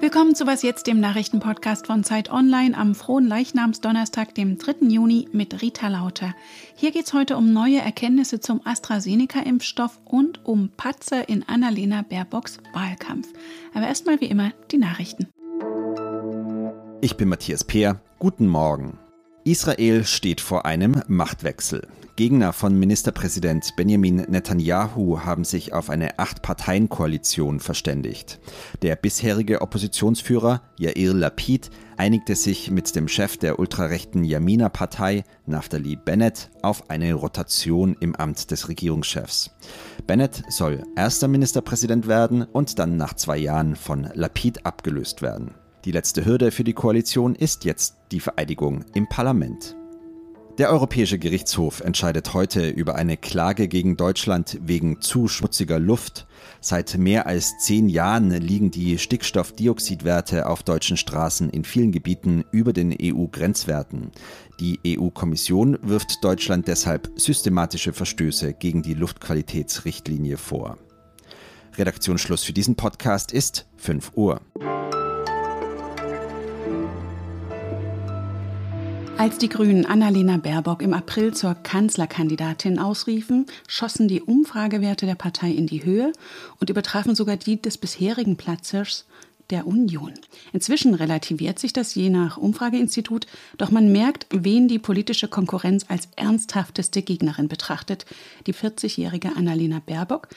Willkommen zu Was Jetzt, dem Nachrichtenpodcast von Zeit Online am frohen Leichnamsdonnerstag, dem 3. Juni mit Rita Lauter. Hier geht es heute um neue Erkenntnisse zum AstraZeneca-Impfstoff und um Patzer in Annalena Baerbocks Wahlkampf. Aber erstmal wie immer die Nachrichten. Ich bin Matthias Peer. Guten Morgen. Israel steht vor einem Machtwechsel. Gegner von Ministerpräsident Benjamin Netanyahu haben sich auf eine Acht-Parteien-Koalition verständigt. Der bisherige Oppositionsführer Yair Lapid einigte sich mit dem Chef der ultrarechten Yamina-Partei, Naftali Bennett, auf eine Rotation im Amt des Regierungschefs. Bennett soll erster Ministerpräsident werden und dann nach zwei Jahren von Lapid abgelöst werden. Die letzte Hürde für die Koalition ist jetzt die Vereidigung im Parlament. Der Europäische Gerichtshof entscheidet heute über eine Klage gegen Deutschland wegen zu schmutziger Luft. Seit mehr als zehn Jahren liegen die Stickstoffdioxidwerte auf deutschen Straßen in vielen Gebieten über den EU-Grenzwerten. Die EU-Kommission wirft Deutschland deshalb systematische Verstöße gegen die Luftqualitätsrichtlinie vor. Redaktionsschluss für diesen Podcast ist 5 Uhr. Als die Grünen Annalena Baerbock im April zur Kanzlerkandidatin ausriefen, schossen die Umfragewerte der Partei in die Höhe und übertrafen sogar die des bisherigen Platzers der Union. Inzwischen relativiert sich das je nach Umfrageinstitut, doch man merkt, wen die politische Konkurrenz als ernsthafteste Gegnerin betrachtet, die 40-jährige Annalena Baerbock,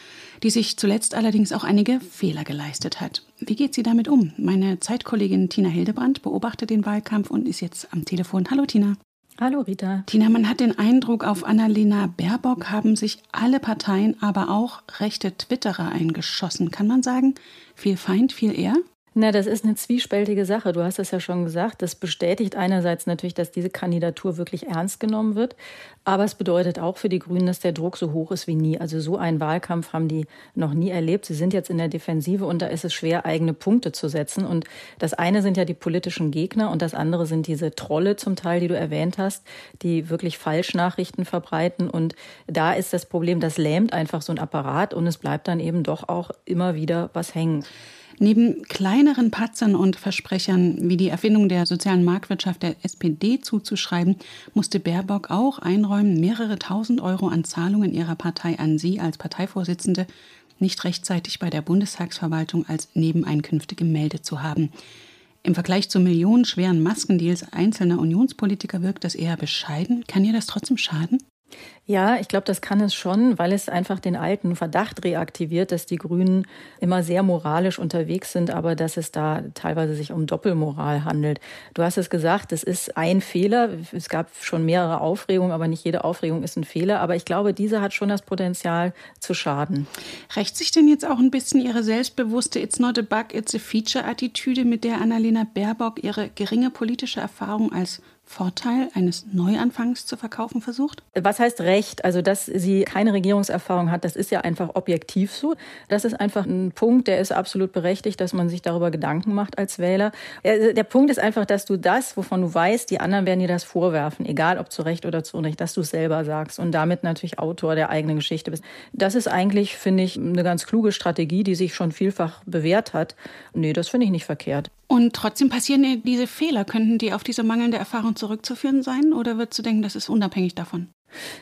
die sich zuletzt allerdings auch einige Fehler geleistet hat. Wie geht sie damit um? Meine Zeitkollegin Tina Hildebrand beobachtet den Wahlkampf und ist jetzt am Telefon. Hallo Tina. Hallo Rita. Tina, man hat den Eindruck, auf Annalena Baerbock haben sich alle Parteien, aber auch rechte Twitterer eingeschossen. Kann man sagen, viel Feind, viel eher? Na, das ist eine zwiespältige Sache. Du hast es ja schon gesagt. Das bestätigt einerseits natürlich, dass diese Kandidatur wirklich ernst genommen wird. Aber es bedeutet auch für die Grünen, dass der Druck so hoch ist wie nie. Also so einen Wahlkampf haben die noch nie erlebt. Sie sind jetzt in der Defensive und da ist es schwer, eigene Punkte zu setzen. Und das eine sind ja die politischen Gegner und das andere sind diese Trolle zum Teil, die du erwähnt hast, die wirklich Falschnachrichten verbreiten. Und da ist das Problem, das lähmt einfach so ein Apparat und es bleibt dann eben doch auch immer wieder was hängen. Neben kleineren Patzern und Versprechern wie die Erfindung der sozialen Marktwirtschaft der SPD zuzuschreiben, musste Baerbock auch einräumen, mehrere tausend Euro an Zahlungen ihrer Partei an sie als Parteivorsitzende nicht rechtzeitig bei der Bundestagsverwaltung als Nebeneinkünfte gemeldet zu haben. Im Vergleich zu millionenschweren Maskendeals einzelner Unionspolitiker wirkt das eher bescheiden. Kann ihr das trotzdem schaden? Ja, ich glaube, das kann es schon, weil es einfach den alten Verdacht reaktiviert, dass die Grünen immer sehr moralisch unterwegs sind, aber dass es da teilweise sich um Doppelmoral handelt. Du hast es gesagt, es ist ein Fehler. Es gab schon mehrere Aufregungen, aber nicht jede Aufregung ist ein Fehler. Aber ich glaube, diese hat schon das Potenzial zu schaden. Rächt sich denn jetzt auch ein bisschen ihre selbstbewusste It's not a bug, it's a feature Attitüde, mit der Annalena Baerbock ihre geringe politische Erfahrung als Vorteil eines Neuanfangs zu verkaufen versucht? Was heißt Recht? Also, dass sie keine Regierungserfahrung hat, das ist ja einfach objektiv so. Das ist einfach ein Punkt, der ist absolut berechtigt, dass man sich darüber Gedanken macht als Wähler. Der Punkt ist einfach, dass du das, wovon du weißt, die anderen werden dir das vorwerfen, egal ob zu Recht oder zu Unrecht, dass du es selber sagst und damit natürlich Autor der eigenen Geschichte bist. Das ist eigentlich, finde ich, eine ganz kluge Strategie, die sich schon vielfach bewährt hat. Nee, das finde ich nicht verkehrt. Und trotzdem passieren diese Fehler. Könnten die auf diese mangelnde Erfahrung zurückzuführen sein? Oder würdest du denken, das ist unabhängig davon?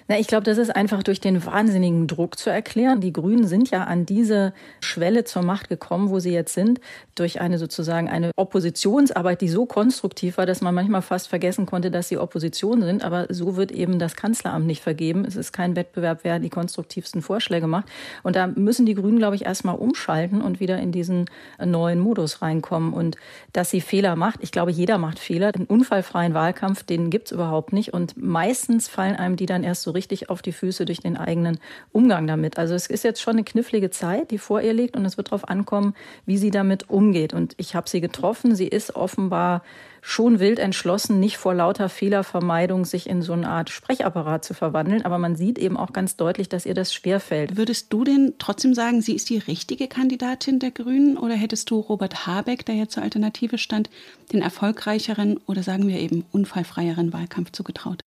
Na, ich glaube, das ist einfach durch den wahnsinnigen Druck zu erklären. Die Grünen sind ja an diese Schwelle zur Macht gekommen, wo sie jetzt sind, durch eine sozusagen eine Oppositionsarbeit, die so konstruktiv war, dass man manchmal fast vergessen konnte, dass sie Opposition sind. Aber so wird eben das Kanzleramt nicht vergeben. Es ist kein Wettbewerb, wer die konstruktivsten Vorschläge macht. Und da müssen die Grünen, glaube ich, erstmal umschalten und wieder in diesen neuen Modus reinkommen. Und dass sie Fehler macht, ich glaube, jeder macht Fehler. Den unfallfreien Wahlkampf, den gibt's überhaupt nicht. Und meistens fallen einem die dann dann erst so richtig auf die Füße durch den eigenen Umgang damit. Also es ist jetzt schon eine knifflige Zeit, die vor ihr liegt und es wird darauf ankommen, wie sie damit umgeht. Und ich habe sie getroffen. Sie ist offenbar schon wild entschlossen, nicht vor lauter Fehlervermeidung sich in so eine Art Sprechapparat zu verwandeln. Aber man sieht eben auch ganz deutlich, dass ihr das schwerfällt. Würdest du denn trotzdem sagen, sie ist die richtige Kandidatin der Grünen? Oder hättest du Robert Habeck, der ja zur Alternative stand, den erfolgreicheren oder sagen wir eben unfallfreieren Wahlkampf zugetraut?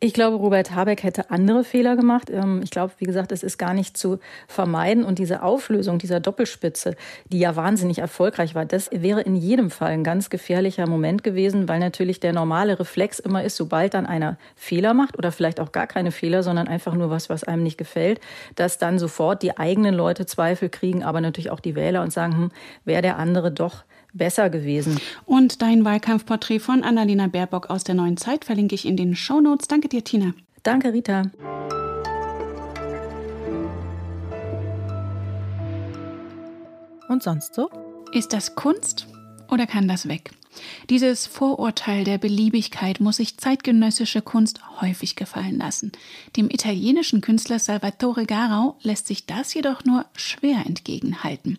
Ich glaube, Robert Habeck hätte andere Fehler gemacht. Ähm, ich glaube, wie gesagt, es ist gar nicht zu vermeiden. Und diese Auflösung dieser Doppelspitze, die ja wahnsinnig erfolgreich war, das wäre in jedem Fall ein ganz gefährlicher Moment gewesen, weil natürlich der normale Reflex immer ist, sobald dann einer Fehler macht oder vielleicht auch gar keine Fehler, sondern einfach nur was, was einem nicht gefällt, dass dann sofort die eigenen Leute Zweifel kriegen, aber natürlich auch die Wähler und sagen, hm, wäre der andere doch besser gewesen. Und dein Wahlkampfporträt von Annalena Baerbock aus der Neuen Zeit verlinke ich in den Shownotes. Danke dir, Tina. Danke, Rita. Und sonst so? Ist das Kunst oder kann das weg? Dieses Vorurteil der Beliebigkeit muss sich zeitgenössische Kunst häufig gefallen lassen. Dem italienischen Künstler Salvatore Garau lässt sich das jedoch nur schwer entgegenhalten.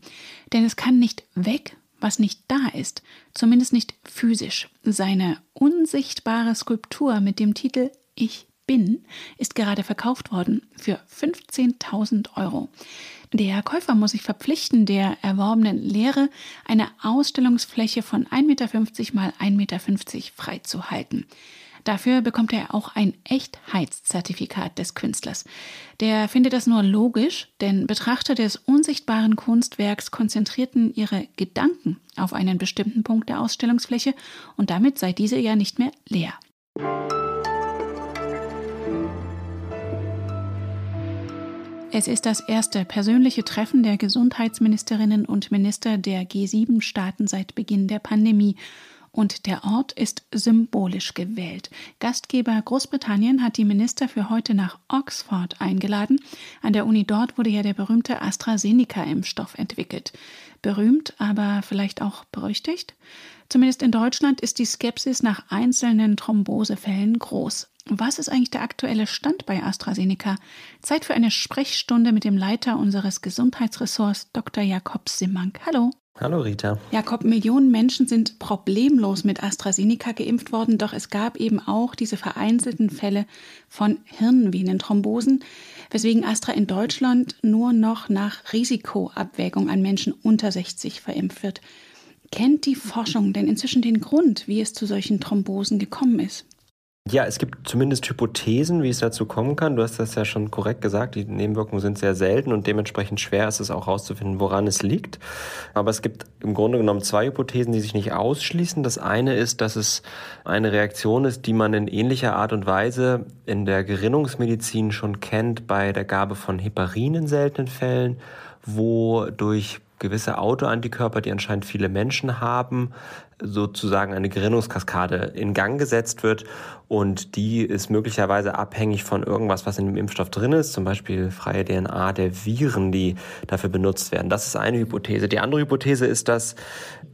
Denn es kann nicht weg, was nicht da ist, zumindest nicht physisch. Seine unsichtbare Skulptur mit dem Titel Ich bin ist gerade verkauft worden für 15.000 Euro. Der Käufer muss sich verpflichten, der erworbenen Lehre eine Ausstellungsfläche von 1,50 Meter mal 1,50 Meter freizuhalten. Dafür bekommt er auch ein Echtheitszertifikat des Künstlers. Der findet das nur logisch, denn Betrachter des unsichtbaren Kunstwerks konzentrierten ihre Gedanken auf einen bestimmten Punkt der Ausstellungsfläche und damit sei diese ja nicht mehr leer. Es ist das erste persönliche Treffen der Gesundheitsministerinnen und Minister der G7-Staaten seit Beginn der Pandemie und der Ort ist symbolisch gewählt. Gastgeber Großbritannien hat die Minister für heute nach Oxford eingeladen. An der Uni dort wurde ja der berühmte AstraZeneca-Impfstoff entwickelt. Berühmt, aber vielleicht auch berüchtigt? Zumindest in Deutschland ist die Skepsis nach einzelnen Thrombosefällen groß. Was ist eigentlich der aktuelle Stand bei AstraZeneca? Zeit für eine Sprechstunde mit dem Leiter unseres Gesundheitsressorts, Dr. Jakob Simmank. Hallo. Hallo Rita. Jakob, Millionen Menschen sind problemlos mit AstraZeneca geimpft worden, doch es gab eben auch diese vereinzelten Fälle von Hirnvenenthrombosen, weswegen Astra in Deutschland nur noch nach Risikoabwägung an Menschen unter 60 verimpft wird. Kennt die Forschung denn inzwischen den Grund, wie es zu solchen Thrombosen gekommen ist? Ja, es gibt zumindest Hypothesen, wie es dazu kommen kann. Du hast das ja schon korrekt gesagt. Die Nebenwirkungen sind sehr selten und dementsprechend schwer ist es auch herauszufinden, woran es liegt. Aber es gibt im Grunde genommen zwei Hypothesen, die sich nicht ausschließen. Das eine ist, dass es eine Reaktion ist, die man in ähnlicher Art und Weise in der Gerinnungsmedizin schon kennt bei der Gabe von Heparin in seltenen Fällen, wo durch gewisse Autoantikörper, die anscheinend viele Menschen haben, sozusagen eine Gerinnungskaskade in Gang gesetzt wird und die ist möglicherweise abhängig von irgendwas, was in dem Impfstoff drin ist, zum Beispiel freie DNA der Viren, die dafür benutzt werden. Das ist eine Hypothese. Die andere Hypothese ist, dass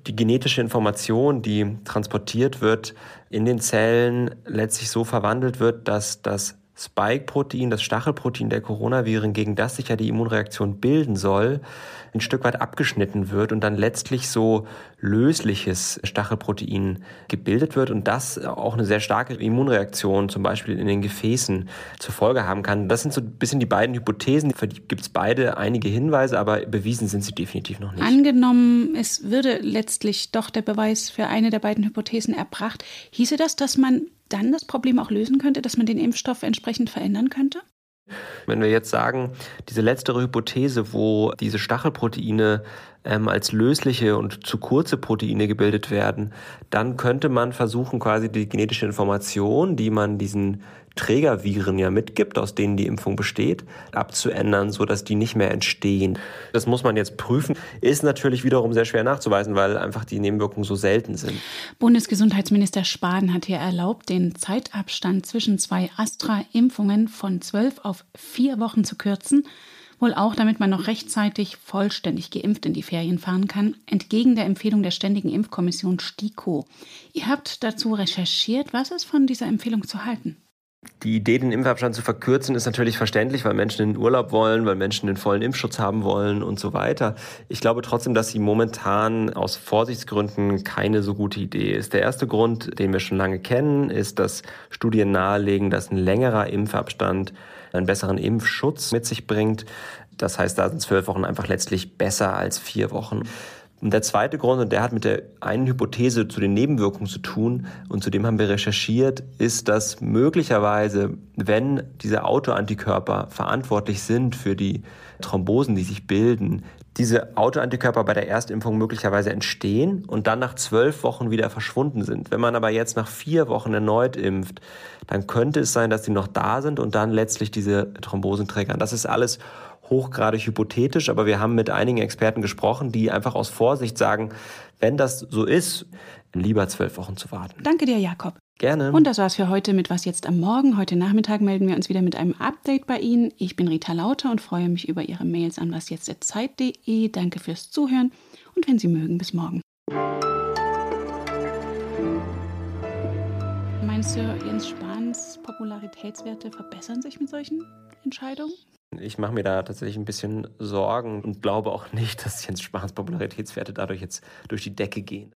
die genetische Information, die transportiert wird, in den Zellen letztlich so verwandelt wird, dass das Spike-Protein, das Stachelprotein der Coronaviren, gegen das sich ja die Immunreaktion bilden soll, ein Stück weit abgeschnitten wird und dann letztlich so lösliches Stachelprotein gebildet wird und das auch eine sehr starke Immunreaktion zum Beispiel in den Gefäßen zur Folge haben kann. Das sind so ein bisschen die beiden Hypothesen. Für die gibt es beide einige Hinweise, aber bewiesen sind sie definitiv noch nicht. Angenommen, es würde letztlich doch der Beweis für eine der beiden Hypothesen erbracht, hieße das, dass man dann das Problem auch lösen könnte, dass man den Impfstoff entsprechend verändern könnte? Wenn wir jetzt sagen, diese letztere Hypothese, wo diese Stachelproteine ähm, als lösliche und zu kurze Proteine gebildet werden, dann könnte man versuchen, quasi die genetische Information, die man diesen Trägerviren ja mitgibt, aus denen die Impfung besteht, abzuändern, so dass die nicht mehr entstehen. Das muss man jetzt prüfen. Ist natürlich wiederum sehr schwer nachzuweisen, weil einfach die Nebenwirkungen so selten sind. Bundesgesundheitsminister Spahn hat hier erlaubt, den Zeitabstand zwischen zwei Astra-Impfungen von zwölf auf vier Wochen zu kürzen. Wohl auch, damit man noch rechtzeitig vollständig geimpft in die Ferien fahren kann, entgegen der Empfehlung der Ständigen Impfkommission STIKO. Ihr habt dazu recherchiert. Was ist von dieser Empfehlung zu halten? Die Idee, den Impfabstand zu verkürzen, ist natürlich verständlich, weil Menschen in den Urlaub wollen, weil Menschen den vollen Impfschutz haben wollen und so weiter. Ich glaube trotzdem, dass sie momentan aus Vorsichtsgründen keine so gute Idee ist. Der erste Grund, den wir schon lange kennen, ist, dass Studien nahelegen, dass ein längerer Impfabstand einen besseren Impfschutz mit sich bringt. Das heißt, da sind zwölf Wochen einfach letztlich besser als vier Wochen. Und der zweite Grund, und der hat mit der einen Hypothese zu den Nebenwirkungen zu tun, und zu dem haben wir recherchiert, ist, dass möglicherweise, wenn diese Autoantikörper verantwortlich sind für die Thrombosen, die sich bilden, diese Autoantikörper bei der Erstimpfung möglicherweise entstehen und dann nach zwölf Wochen wieder verschwunden sind. Wenn man aber jetzt nach vier Wochen erneut impft, dann könnte es sein, dass die noch da sind und dann letztlich diese Thrombosen triggern. Das ist alles hochgradig hypothetisch, aber wir haben mit einigen Experten gesprochen, die einfach aus Vorsicht sagen, wenn das so ist, lieber zwölf Wochen zu warten. Danke dir, Jakob. Gerne. Und das war's für heute mit Was jetzt am Morgen. Heute Nachmittag melden wir uns wieder mit einem Update bei Ihnen. Ich bin Rita Lauter und freue mich über Ihre Mails an wasjetzt.zeit.de. Danke fürs Zuhören und wenn Sie mögen, bis morgen. Meinst du, Jens Spahns Popularitätswerte verbessern sich mit solchen Entscheidungen? Ich mache mir da tatsächlich ein bisschen Sorgen und glaube auch nicht, dass Jens Spahns Popularitätswerte dadurch jetzt durch die Decke gehen.